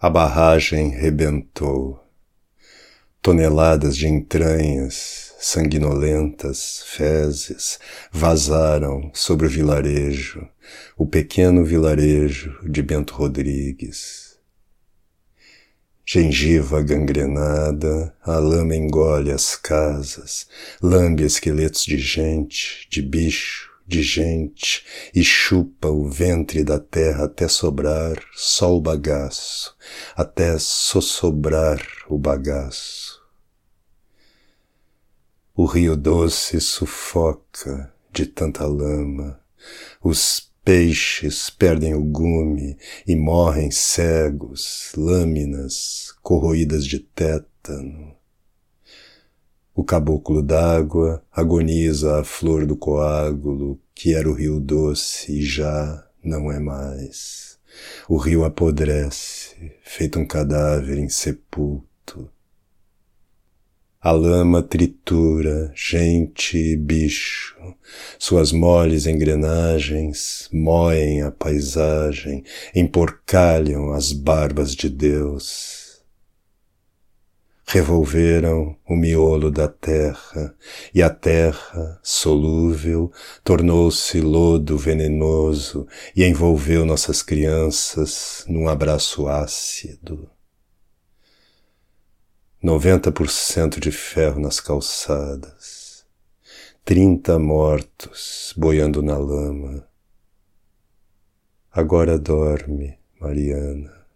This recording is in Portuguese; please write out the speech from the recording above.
A barragem rebentou. Toneladas de entranhas, sanguinolentas, fezes, vazaram sobre o vilarejo, o pequeno vilarejo de Bento Rodrigues. Gengiva gangrenada, a lama engole as casas, lambe esqueletos de gente, de bicho, de gente e chupa o ventre da terra até sobrar só o bagaço, até sossobrar o bagaço. O rio doce sufoca de tanta lama, os peixes perdem o gume e morrem cegos, lâminas corroídas de tétano o caboclo d'água agoniza a flor do coágulo, que era o rio doce e já não é mais. O rio apodrece, feito um cadáver insepulto. A lama tritura gente e bicho, suas moles engrenagens moem a paisagem, emporcalham as barbas de Deus revolveram o miolo da terra, e a terra, solúvel, tornou-se lodo venenoso e envolveu nossas crianças num abraço ácido. Noventa por cento de ferro nas calçadas, trinta mortos boiando na lama. Agora dorme, Mariana.